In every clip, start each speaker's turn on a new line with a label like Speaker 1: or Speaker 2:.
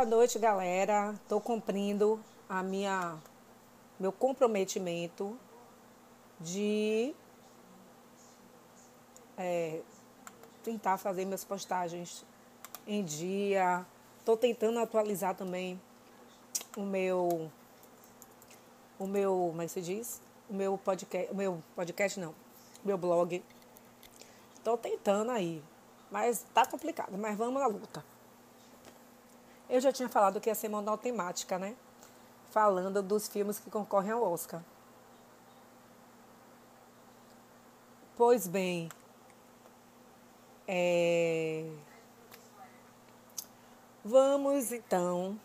Speaker 1: Boa noite, galera. Estou cumprindo a minha meu comprometimento de é, tentar fazer minhas postagens em dia. Estou tentando atualizar também o meu o meu, como é que se diz? O meu podcast, o meu podcast não, meu blog. Estou tentando aí, mas tá complicado, mas vamos à luta. Eu já tinha falado que ia ser semanal temática, né? Falando dos filmes que concorrem ao Oscar. Pois bem, é... vamos então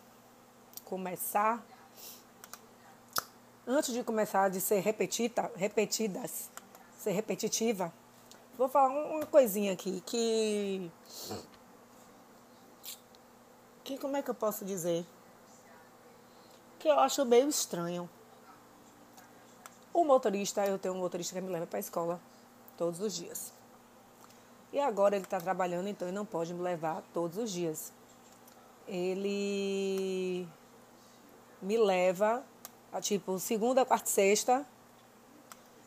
Speaker 1: começar. Antes de começar de ser repetida, repetidas, ser repetitiva, vou falar uma coisinha aqui que que como é que eu posso dizer? Que eu acho meio estranho. O motorista, eu tenho um motorista que me leva para a escola todos os dias. E agora ele está trabalhando, então ele não pode me levar todos os dias. Ele me leva, tipo, segunda, quarta e sexta.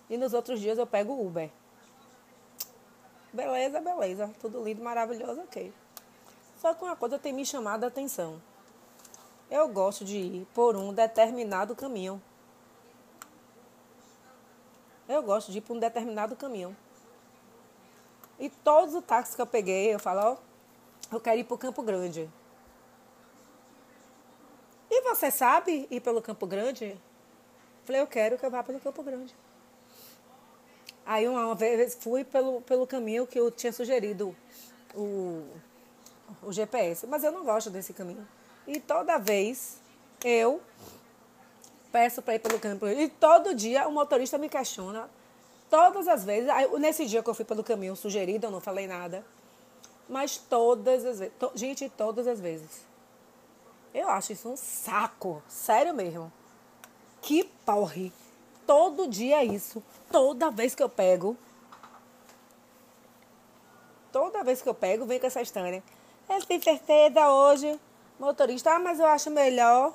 Speaker 1: E nos outros dias eu pego o Uber. Beleza, beleza. Tudo lindo, maravilhoso, ok. Só que uma coisa tem me chamado a atenção. Eu gosto de ir por um determinado caminho. Eu gosto de ir por um determinado caminho. E todos os táxis que eu peguei, eu falo, ó, eu quero ir para o Campo Grande. E você sabe ir pelo Campo Grande? Falei, eu quero que eu vá pelo Campo Grande. Aí uma vez fui pelo, pelo caminho que eu tinha sugerido o o GPS, mas eu não gosto desse caminho. E toda vez eu peço para ir pelo caminho. E todo dia o motorista me questiona. Todas as vezes. Nesse dia que eu fui pelo caminho sugerido, eu não falei nada. Mas todas as vezes. To, gente, todas as vezes. Eu acho isso um saco. Sério mesmo. Que porre. Todo dia é isso. Toda vez que eu pego. Toda vez que eu pego, vem com essa história. Ele tem certeza hoje, motorista, ah, mas eu acho melhor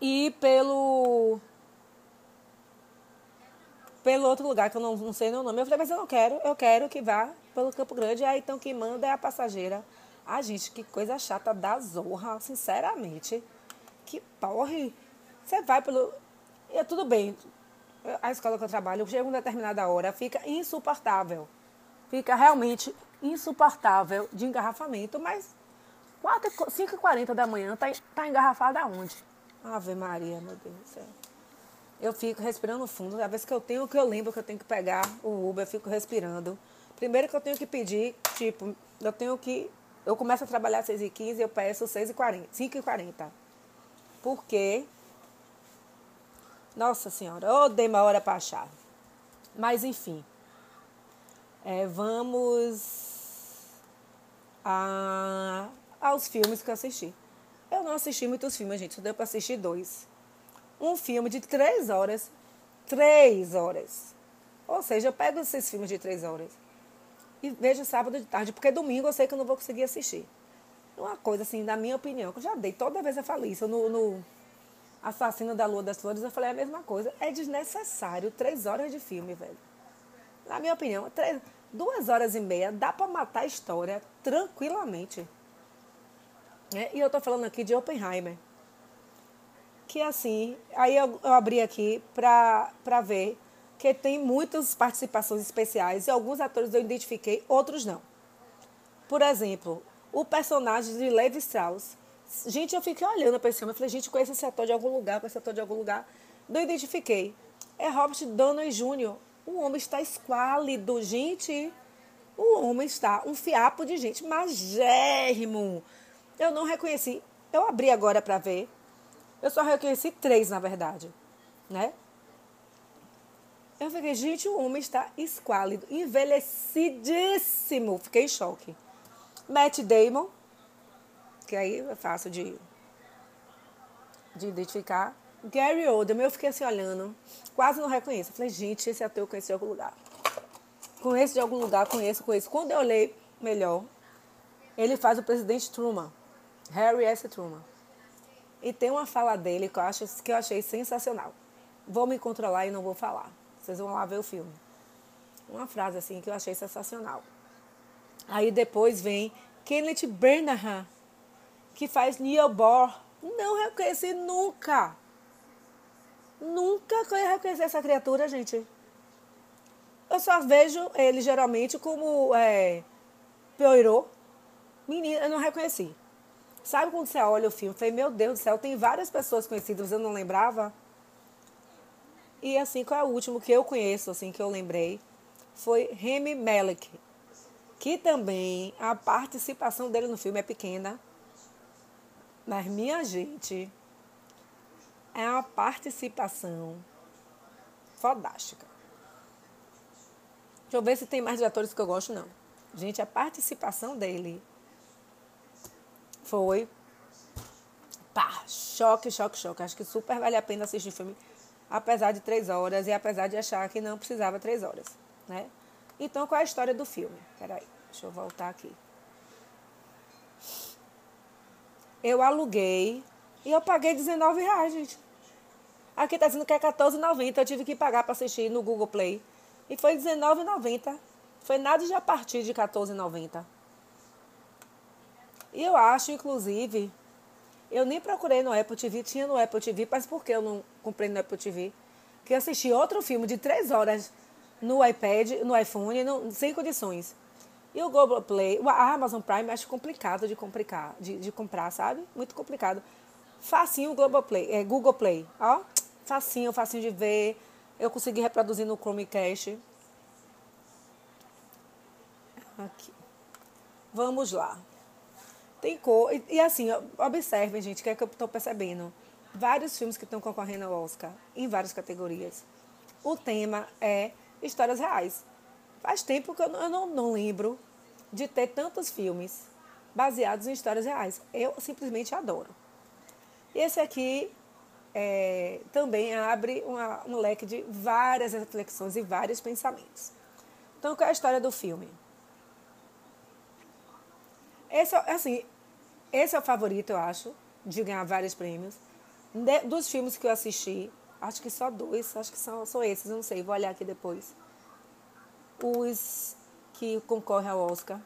Speaker 1: ir pelo pelo outro lugar que eu não, não sei o nome. Eu falei, mas eu não quero, eu quero que vá pelo Campo Grande. Aí então quem manda é a passageira. Ah, gente, que coisa chata da zorra, sinceramente. Que porre. Você vai pelo. É, tudo bem. A escola que eu trabalho, chega uma determinada hora, fica insuportável. Fica realmente insuportável de engarrafamento, mas 5h40 da manhã tá, tá engarrafada aonde? Ave Maria, meu Deus do céu. Eu fico respirando fundo. A vez que eu tenho que eu lembro que eu tenho que pegar o Uber, eu fico respirando. Primeiro que eu tenho que pedir, tipo, eu tenho que. Eu começo a trabalhar às 6h15 eu peço 6h40, 5h40. Porque. Nossa Senhora, eu dei uma hora para achar. Mas enfim. É, vamos a, aos filmes que eu assisti. Eu não assisti muitos filmes, gente, só deu para assistir dois. Um filme de três horas. Três horas. Ou seja, eu pego esses filmes de três horas e vejo sábado de tarde, porque domingo eu sei que eu não vou conseguir assistir. Uma coisa assim, na minha opinião, que eu já dei, toda vez eu falo isso, no, no Assassino da Lua das Flores, eu falei a mesma coisa. É desnecessário três horas de filme, velho. Na minha opinião, três, duas horas e meia dá para matar a história tranquilamente. É, e eu estou falando aqui de Oppenheimer. Que assim, aí eu, eu abri aqui para ver que tem muitas participações especiais e alguns atores eu identifiquei, outros não. Por exemplo, o personagem de Levi Strauss. Gente, eu fiquei olhando para esse filme, eu falei, gente, conheço esse ator de algum lugar, esse ator de algum lugar. Não identifiquei. É Robert Downey Jr., o homem está esquálido, gente. O homem está um fiapo de gente magérrimo. Eu não reconheci. Eu abri agora para ver. Eu só reconheci três, na verdade, né? Eu fiquei, gente, o homem está esquálido, envelhecidíssimo. Fiquei em choque. Matt Damon, que aí é fácil de, de identificar. Gary Oldman, eu fiquei assim olhando, quase não reconheço. Eu falei, gente, esse ator eu conheci em algum lugar. Conheço de algum lugar, conheço, conheço. Quando eu olhei melhor, ele faz o presidente Truman. Harry S. Truman. E tem uma fala dele que eu, acho, que eu achei sensacional. Vou me controlar e não vou falar. Vocês vão lá ver o filme. Uma frase assim que eu achei sensacional. Aí depois vem Kenneth Branagh, que faz Neil Bohr. Não reconheci nunca. Nunca eu reconhecer essa criatura, gente. Eu só vejo ele geralmente como é, Poirot. Menina, eu não reconheci. Sabe quando você olha o filme? Eu falei, meu Deus do céu, tem várias pessoas conhecidas, eu não lembrava. E assim, qual é o último que eu conheço, assim, que eu lembrei? Foi Remy Malek, que também a participação dele no filme é pequena. Mas, minha gente, é uma participação fodástica. Deixa eu ver se tem mais atores que eu gosto, não. Gente, a participação dele foi pá, choque, choque, choque. Acho que super vale a pena assistir filme apesar de três horas e apesar de achar que não precisava três horas, né? Então, qual é a história do filme? Peraí, deixa eu voltar aqui. Eu aluguei e eu paguei 19 reais, gente. Aqui tá dizendo que é 14,90. Eu tive que pagar para assistir no Google Play. E foi 19,90. Foi nada de a partir de 14,90. E eu acho, inclusive, eu nem procurei no Apple TV, tinha no Apple TV, mas por que eu não comprei no Apple TV? Que eu assisti outro filme de três horas no iPad, no iPhone, no, sem condições. E o Google Play, a Amazon Prime acho complicado de, complicar, de, de comprar, sabe? Muito complicado. Facinho o Play, é, Google Play, ó. Facinho, facinho de ver. Eu consegui reproduzir no Chromecast. Aqui. Vamos lá. Tem cor. E, e assim, observem, gente, o que é que eu estou percebendo. Vários filmes que estão concorrendo ao Oscar, em várias categorias. O tema é histórias reais. Faz tempo que eu eu não, não lembro de ter tantos filmes baseados em histórias reais. Eu simplesmente adoro. Esse aqui é, também abre uma, um leque de várias reflexões e vários pensamentos. Então, qual é a história do filme? Esse, assim, esse é o favorito, eu acho, de ganhar vários prêmios. De, dos filmes que eu assisti, acho que só dois, acho que são, são esses, não sei, vou olhar aqui depois. Os que concorrem ao Oscar.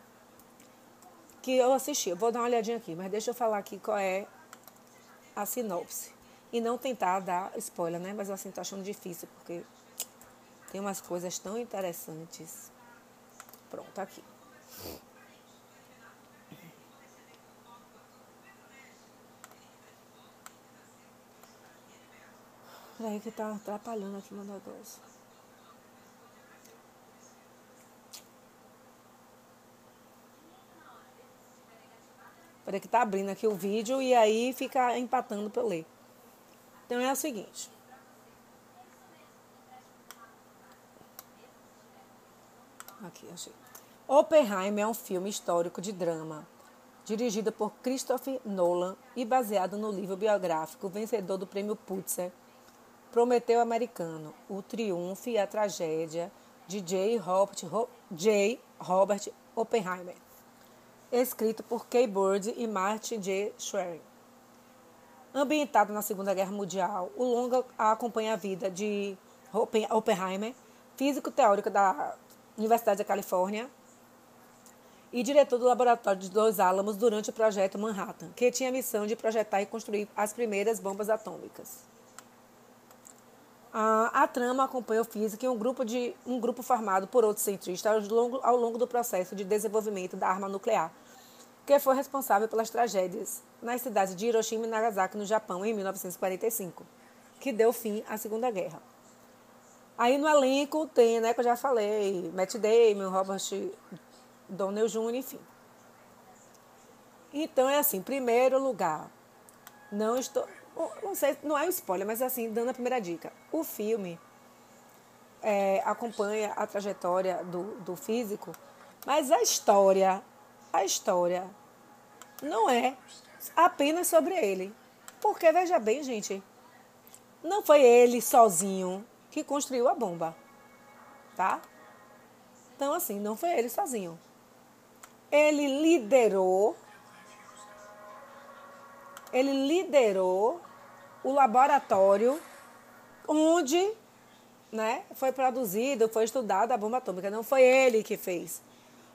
Speaker 1: Que eu assisti, eu vou dar uma olhadinha aqui, mas deixa eu falar aqui qual é a sinopse. E não tentar dar spoiler, né? Mas assim, tô achando difícil, porque tem umas coisas tão interessantes. Pronto, aqui. Peraí que tá atrapalhando aqui meu negócio. Peraí que tá abrindo aqui o vídeo e aí fica empatando para eu ler. Então é o seguinte. Aqui, achei. Oppenheimer é um filme histórico de drama, dirigido por Christopher Nolan e baseado no livro biográfico vencedor do prêmio Pulitzer Prometeu Americano, O Triunfo e a Tragédia, de J. Robert, J. Robert Oppenheimer. Escrito por Kay Bird e Martin J. Schwerin. Ambientado na Segunda Guerra Mundial, o longa acompanha a vida de Oppenheimer, físico teórico da Universidade da Califórnia e diretor do laboratório de Los Alamos durante o projeto Manhattan, que tinha a missão de projetar e construir as primeiras bombas atômicas. A, a trama acompanha o físico e um grupo, de, um grupo formado por outros cientistas ao longo, ao longo do processo de desenvolvimento da arma nuclear, que foi responsável pelas tragédias nas cidades de Hiroshima e Nagasaki, no Japão, em 1945, que deu fim à Segunda Guerra. Aí no elenco tem, né, que eu já falei, Matt Damon, Robert Downey Jr., enfim. Então é assim, primeiro lugar, não estou, não sei, não é um spoiler, mas assim, dando a primeira dica. O filme é, acompanha a trajetória do, do físico, mas a história, a história não é apenas sobre ele. Porque, veja bem, gente, não foi ele sozinho que construiu a bomba, tá? Então, assim, não foi ele sozinho. Ele liderou ele liderou o laboratório onde né, foi produzido, foi estudada a bomba atômica. Não foi ele que fez.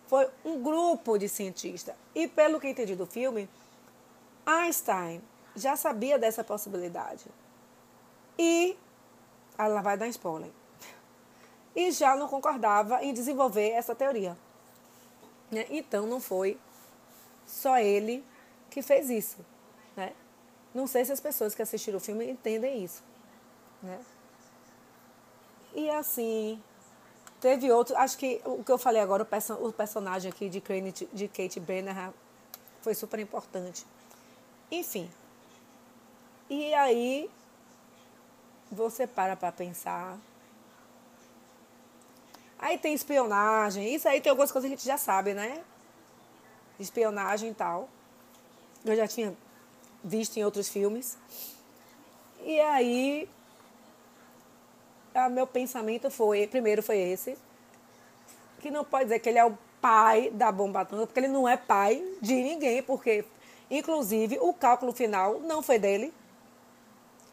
Speaker 1: Foi um grupo de cientistas. E pelo que entendi do filme, Einstein já sabia dessa possibilidade. E ela vai dar spoiler. E já não concordava em desenvolver essa teoria. Né? Então não foi só ele que fez isso. Né? Não sei se as pessoas que assistiram o filme entendem isso. Né? E assim, teve outro. Acho que o que eu falei agora, o, perso o personagem aqui de, Crane, de Kate Brenner foi super importante. Enfim. E aí, você para para pensar. Aí tem espionagem. Isso aí tem algumas coisas que a gente já sabe, né? Espionagem e tal. Eu já tinha visto em outros filmes. E aí a meu pensamento foi, primeiro foi esse, que não pode dizer que ele é o pai da bomba atômica, porque ele não é pai de ninguém, porque, inclusive, o cálculo final não foi dele.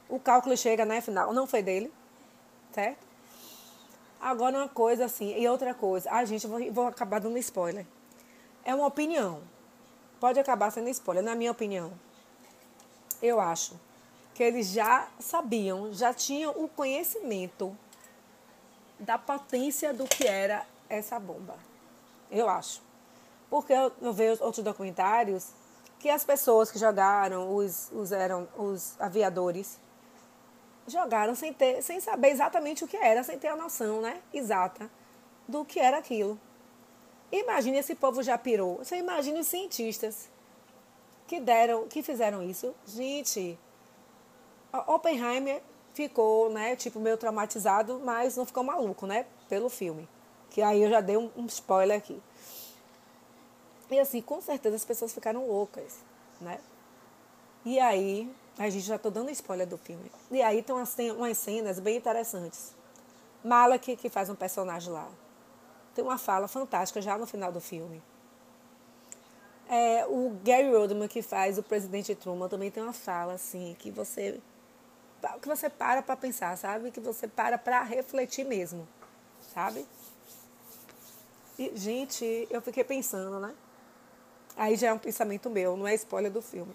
Speaker 1: O cálculo chega, né, final, não foi dele, certo? Agora, uma coisa assim, e outra coisa, a gente, vou, vou acabar dando spoiler. É uma opinião. Pode acabar sendo spoiler, na minha opinião. Eu acho que eles já sabiam, já tinham o conhecimento da potência do que era essa bomba. Eu acho. Porque eu, eu vejo outros documentários que as pessoas que jogaram, os, os, eram, os aviadores, jogaram sem, ter, sem saber exatamente o que era, sem ter a noção né, exata do que era aquilo. Imagine esse povo já pirou. Você imagina os cientistas que deram, que fizeram isso. Gente, Oppenheimer ficou, né, tipo, meio traumatizado, mas não ficou maluco, né, pelo filme. Que aí eu já dei um, um spoiler aqui. E assim, com certeza as pessoas ficaram loucas, né? E aí, a gente já estou dando spoiler do filme. E aí tem umas, tem umas cenas bem interessantes. Malak, que faz um personagem lá, tem uma fala fantástica já no final do filme. É, o Gary Oldman, que faz o presidente Truman, também tem uma fala assim, que você que você para para pensar, sabe? Que você para para refletir mesmo, sabe? E, gente, eu fiquei pensando, né? Aí já é um pensamento meu, não é spoiler do filme.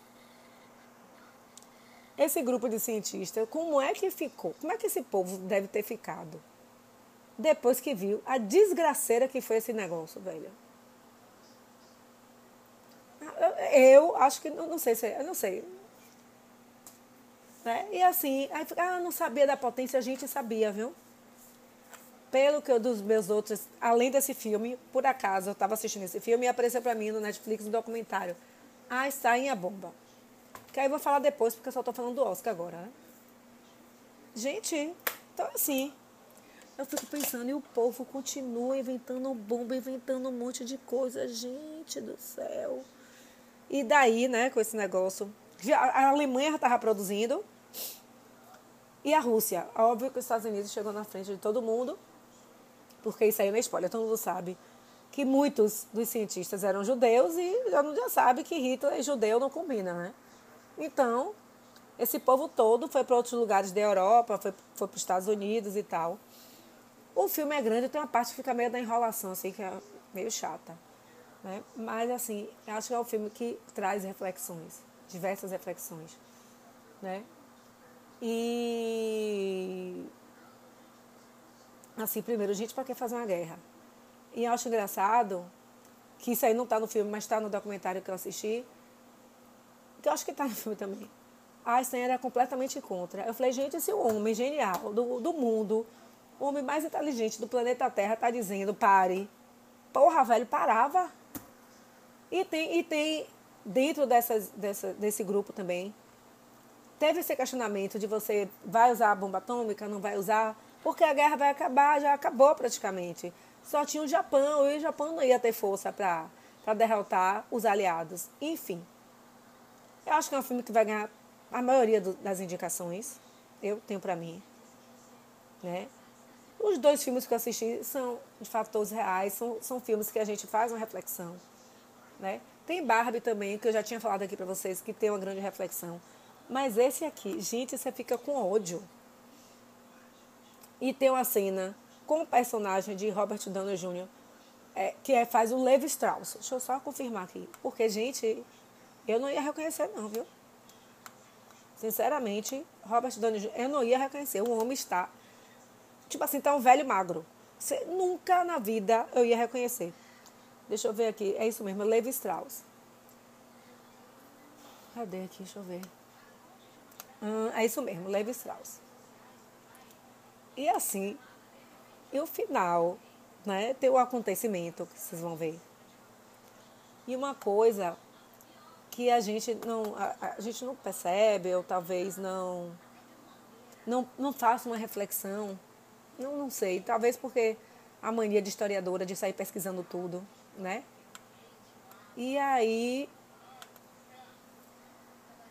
Speaker 1: Esse grupo de cientistas, como é que ficou? Como é que esse povo deve ter ficado? Depois que viu a desgraceira que foi esse negócio, velho. Eu acho que, não sei se, eu não sei, né? E assim, aí ah, não sabia da potência, a gente sabia, viu? Pelo que eu dos meus outros, além desse filme, por acaso eu estava assistindo esse filme e apareceu para mim no Netflix um documentário. Ah, está em a bomba. Que aí eu vou falar depois, porque eu só estou falando do Oscar agora, né? Gente, então assim, eu fico pensando, e o povo continua inventando bomba, inventando um monte de coisa, gente do céu. E daí, né, com esse negócio. A Alemanha já estava produzindo, e a Rússia? Óbvio que os Estados Unidos chegou na frente de todo mundo, porque isso aí não é spoiler, todo mundo sabe que muitos dos cientistas eram judeus e já já sabe que Hitler e judeu não combina, né? Então, esse povo todo foi para outros lugares da Europa, foi, foi para os Estados Unidos e tal. O filme é grande, tem uma parte que fica meio da enrolação, assim, que é meio chata. Né? Mas, assim, acho que é um filme que traz reflexões, diversas reflexões. Né? E assim, primeiro, gente, para que fazer uma guerra? E acho engraçado que isso aí não está no filme, mas está no documentário que eu assisti, que eu acho que está no filme também. Einstein era completamente contra. Eu falei, gente, esse homem genial do, do mundo, o homem mais inteligente do planeta Terra, está dizendo, pare. Porra, velho, parava. E tem, e tem dentro dessas, dessa, desse grupo também, teve esse questionamento de você vai usar a bomba atômica, não vai usar, porque a guerra vai acabar, já acabou praticamente. Só tinha o Japão e o Japão não ia ter força para derrotar os aliados. Enfim, eu acho que é um filme que vai ganhar a maioria do, das indicações. Eu tenho para mim. Né? Os dois filmes que eu assisti são de fatores reais, são, são filmes que a gente faz uma reflexão. Né? Tem Barbie também, que eu já tinha falado aqui para vocês, que tem uma grande reflexão. Mas esse aqui, gente, você fica com ódio. E tem uma cena com o personagem de Robert Downey Jr., é, que é, faz o Levi Strauss. Deixa eu só confirmar aqui. Porque, gente, eu não ia reconhecer, não, viu? Sinceramente, Robert Downey Jr., eu não ia reconhecer. O homem está, tipo assim, tá um velho magro. Você, nunca na vida eu ia reconhecer. Deixa eu ver aqui. É isso mesmo, Levi Strauss. Cadê aqui? Deixa eu ver. Hum, é isso mesmo, Levi Strauss. E assim, e o final, né? Tem o acontecimento que vocês vão ver. E uma coisa que a gente não, a, a gente não percebe, ou talvez não, não, não faça uma reflexão. Não, não sei, talvez porque a mania de historiadora de sair pesquisando tudo, né? E aí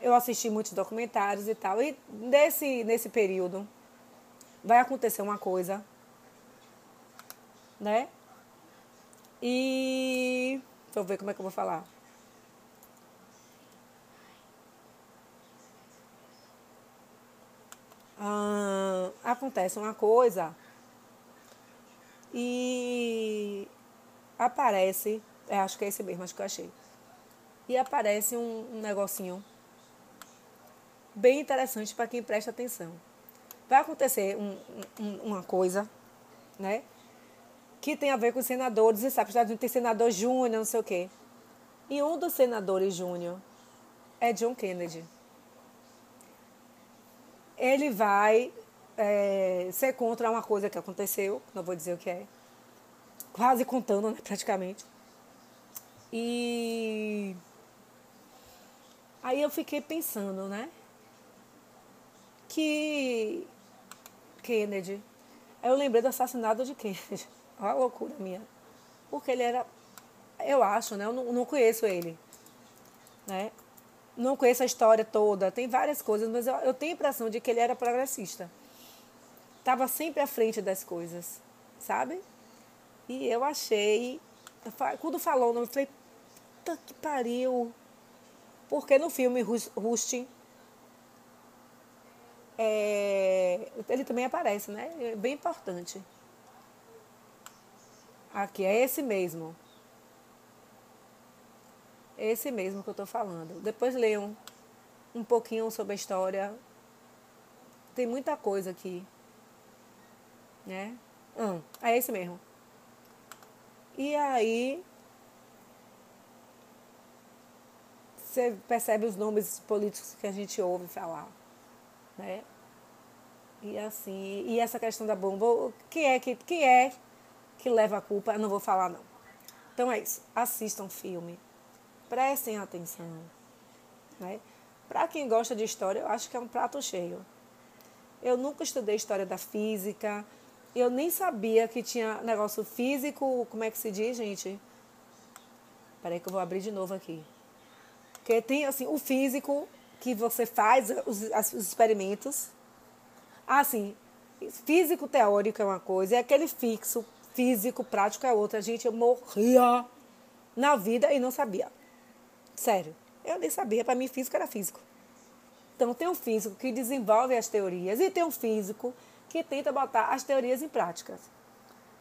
Speaker 1: eu assisti muitos documentários e tal. E nesse, nesse período vai acontecer uma coisa, né? E deixa eu ver como é que eu vou falar. Ah, acontece uma coisa e aparece, é, acho que é esse mesmo, acho que eu achei. E aparece um, um negocinho bem interessante para quem presta atenção. Vai acontecer um, um, uma coisa, né? Que tem a ver com senadores, e sabe, os Estados Unidos tem senador júnior, não sei o quê. E um dos senadores júnior é John Kennedy. Ele vai é, ser contra uma coisa que aconteceu, não vou dizer o que é, quase contando, né, praticamente. E aí eu fiquei pensando, né? que Kennedy. Eu lembrei do assassinato de Kennedy. Olha a loucura minha. Porque ele era. Eu acho, né? Eu não, não conheço ele. Né? Não conheço a história toda. Tem várias coisas, mas eu, eu tenho a impressão de que ele era progressista. Estava sempre à frente das coisas. Sabe? E eu achei. Quando falou o nome, eu falei. Puta que pariu. Porque no filme Rustin é, ele também aparece, né? É bem importante. Aqui, é esse mesmo. Esse mesmo que eu estou falando. Depois leiam um pouquinho sobre a história. Tem muita coisa aqui. Né? Hum, é esse mesmo. E aí. Você percebe os nomes políticos que a gente ouve falar né? E assim, e essa questão da bomba, quem é que, quem é que leva a culpa? Eu não vou falar não. Então é isso, assistam filme, prestem atenção, né? Para quem gosta de história, eu acho que é um prato cheio. Eu nunca estudei história da física, eu nem sabia que tinha negócio físico, como é que se diz, gente? Peraí que eu vou abrir de novo aqui. Porque tem assim, o físico que você faz os, os experimentos. Assim, físico teórico é uma coisa, e aquele fixo físico prático é outra. Gente, eu morria na vida e não sabia. Sério, eu nem sabia. Para mim, físico era físico. Então, tem um físico que desenvolve as teorias e tem um físico que tenta botar as teorias em práticas.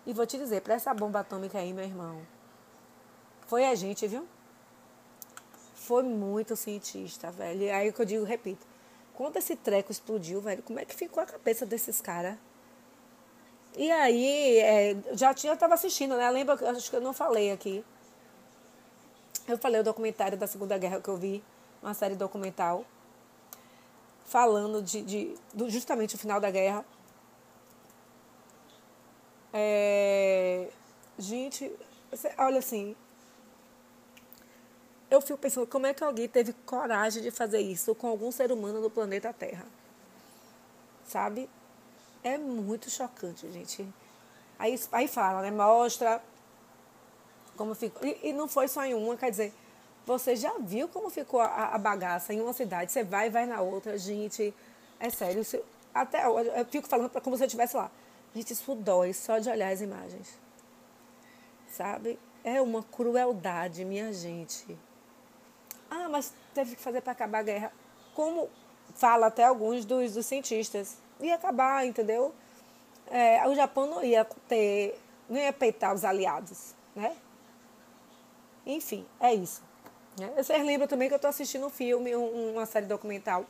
Speaker 1: E vou te dizer, para essa bomba atômica aí, meu irmão, foi a gente, viu? foi muito cientista, velho. E aí que eu digo, repito, quando esse treco explodiu, velho, como é que ficou a cabeça desses caras? E aí, é, já tinha, eu tava assistindo, né? Lembra, acho que eu não falei aqui. Eu falei o documentário da Segunda Guerra que eu vi, uma série documental, falando de, de do, justamente o final da guerra. É, gente, olha assim, eu fico pensando como é que alguém teve coragem de fazer isso com algum ser humano no planeta Terra. Sabe? É muito chocante, gente. Aí, aí fala, né? Mostra como ficou. E, e, não foi só em uma, quer dizer, você já viu como ficou a, a bagaça em uma cidade, você vai e vai na outra, gente. É sério, isso, até eu fico falando como se eu estivesse lá. Gente, isso dói só de olhar as imagens. sabe? É uma crueldade, minha gente. Ah, mas teve que fazer para acabar a guerra. Como fala até alguns dos, dos cientistas. Ia acabar, entendeu? É, o Japão não ia ter, não ia peitar os aliados, né? Enfim, é isso. Né? Vocês lembram também que eu estou assistindo um filme, uma série documental,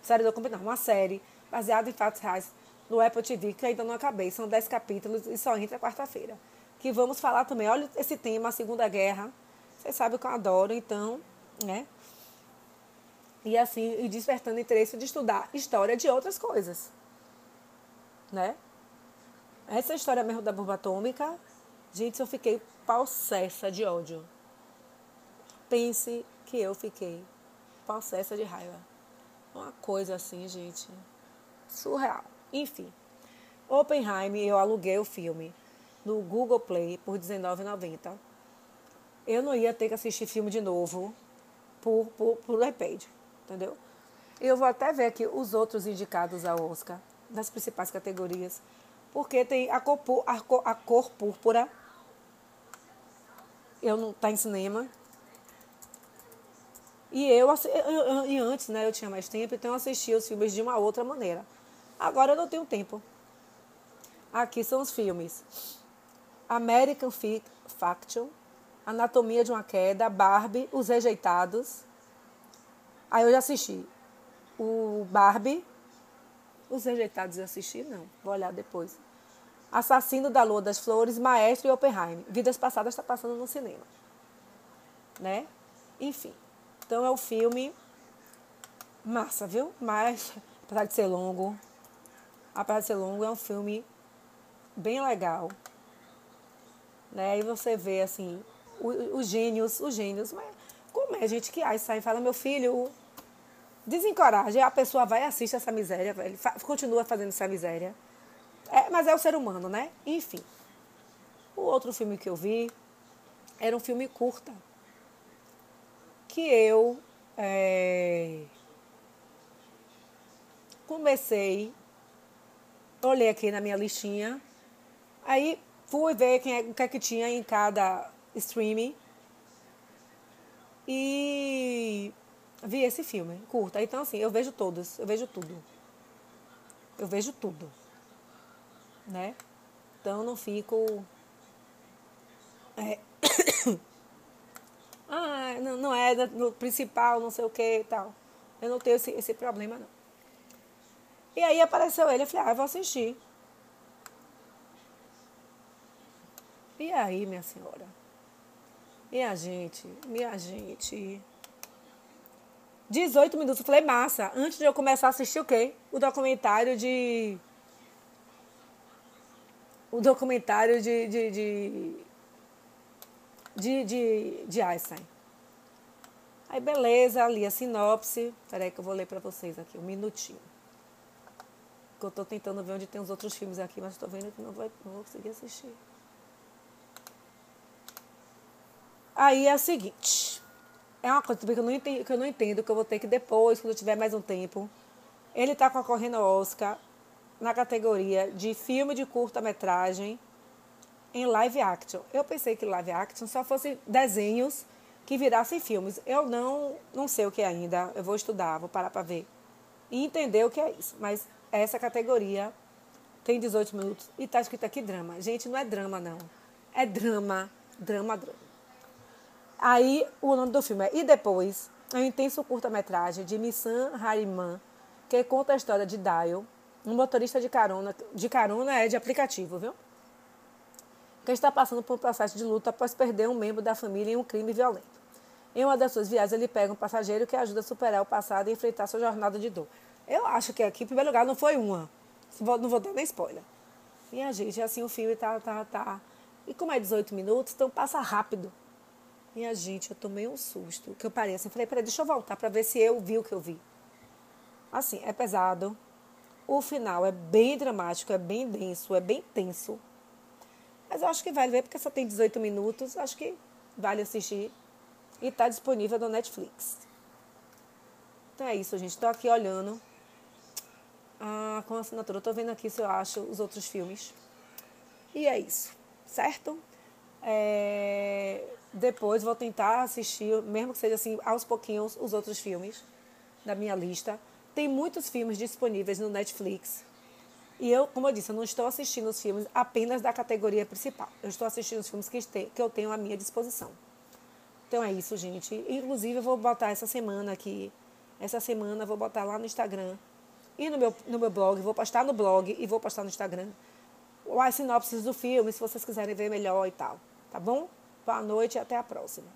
Speaker 1: série documental, uma série baseada em fatos reais no Apple TV, que ainda não acabei. São 10 capítulos e só entra quarta-feira. Que vamos falar também. Olha esse tema, a Segunda Guerra. Vocês sabem que eu adoro, então, né? E assim, e despertando interesse de estudar história de outras coisas. Né? Essa história mesmo da bomba atômica, gente, eu fiquei possessa de ódio. Pense que eu fiquei possessa de raiva. Uma coisa assim, gente, surreal. Enfim, Oppenheimer, eu aluguei o filme no Google Play por R$19,90. Eu não ia ter que assistir filme de novo por, por, por iPad, entendeu? Eu vou até ver aqui os outros indicados ao Oscar, das principais categorias, porque tem a cor, a cor, a cor púrpura, eu não tá em cinema. E eu, eu, e antes, né, eu tinha mais tempo, então eu assistia os filmes de uma outra maneira. Agora eu não tenho tempo. Aqui são os filmes. American Faction, Anatomia de uma Queda, Barbie, Os Rejeitados. Aí eu já assisti o Barbie. Os Rejeitados eu assisti? Não. Vou olhar depois. Assassino da Lua das Flores, Maestro e Oppenheimer. Vidas Passadas está passando no cinema. Né? Enfim. Então é o filme massa, viu? Mas, apesar de ser longo, Apesar de ser longo, é um filme bem legal. Né? E você vê, assim, os gênios, os gênios. Mas como é, gente, que sai e fala, meu filho, desencoraje. A pessoa vai e assiste essa miséria, ele continua fazendo essa miséria. É, mas é o ser humano, né? Enfim. O outro filme que eu vi era um filme curta. Que eu é, comecei olhei aqui na minha listinha. Aí fui ver quem é, o que é que tinha em cada streaming. E vi esse filme, curta. Então, assim, eu vejo todos, eu vejo tudo. Eu vejo tudo. Né? Então, não fico. É... ah, não, não é no principal, não sei o que e tal. Eu não tenho esse, esse problema, não. E aí apareceu ele, eu falei, ah, eu vou assistir. E aí, minha senhora? Minha gente, minha gente. 18 minutos. Eu falei, massa. Antes de eu começar a assistir o quê? O documentário de. O documentário de. de, de, de, de, de Einstein. Aí, beleza, ali a sinopse. Peraí que eu vou ler para vocês aqui, um minutinho eu estou tentando ver onde tem os outros filmes aqui, mas estou vendo que não, vai, não vou conseguir assistir. Aí é o seguinte. É uma coisa que eu, não entendo, que eu não entendo, que eu vou ter que depois, quando eu tiver mais um tempo. Ele está concorrendo ao Oscar na categoria de filme de curta-metragem em live action. Eu pensei que live action só fosse desenhos que virassem filmes. Eu não, não sei o que é ainda. Eu vou estudar, vou parar para ver e entender o que é isso. Mas essa categoria tem 18 minutos e está escrito aqui drama. Gente, não é drama, não. É drama, drama, drama. Aí o nome do filme é E Depois, é um intenso curta-metragem de Missan Hariman, que conta a história de Dial, um motorista de carona, de carona é de aplicativo, viu? Que está passando por um processo de luta após perder um membro da família em um crime violento. Em uma das suas viagens, ele pega um passageiro que ajuda a superar o passado e enfrentar sua jornada de dor. Eu acho que aqui, em primeiro lugar, não foi uma. Não vou dar nem spoiler. E a gente, assim, o filme tá, tá, tá. E como é 18 minutos, então passa rápido. E a gente, eu tomei um susto. Que eu parei assim, falei, peraí, deixa eu voltar para ver se eu vi o que eu vi. Assim, é pesado. O final é bem dramático, é bem denso, é bem tenso. Mas eu acho que vale ver, porque só tem 18 minutos. Acho que vale assistir. E está disponível no Netflix. Então é isso, gente. Estou aqui olhando ah, com assinatura. Estou vendo aqui se eu acho os outros filmes. E é isso, certo? É, depois vou tentar assistir, mesmo que seja assim, aos pouquinhos, os outros filmes da minha lista. Tem muitos filmes disponíveis no Netflix. E eu, como eu disse, eu não estou assistindo os filmes apenas da categoria principal. Eu estou assistindo os filmes que, que eu tenho à minha disposição. Então é isso, gente. Inclusive, eu vou botar essa semana aqui. Essa semana eu vou botar lá no Instagram e no meu, no meu blog. Vou postar no blog e vou postar no Instagram as sinopses do filme, se vocês quiserem ver melhor e tal. Tá bom? Boa noite e até a próxima.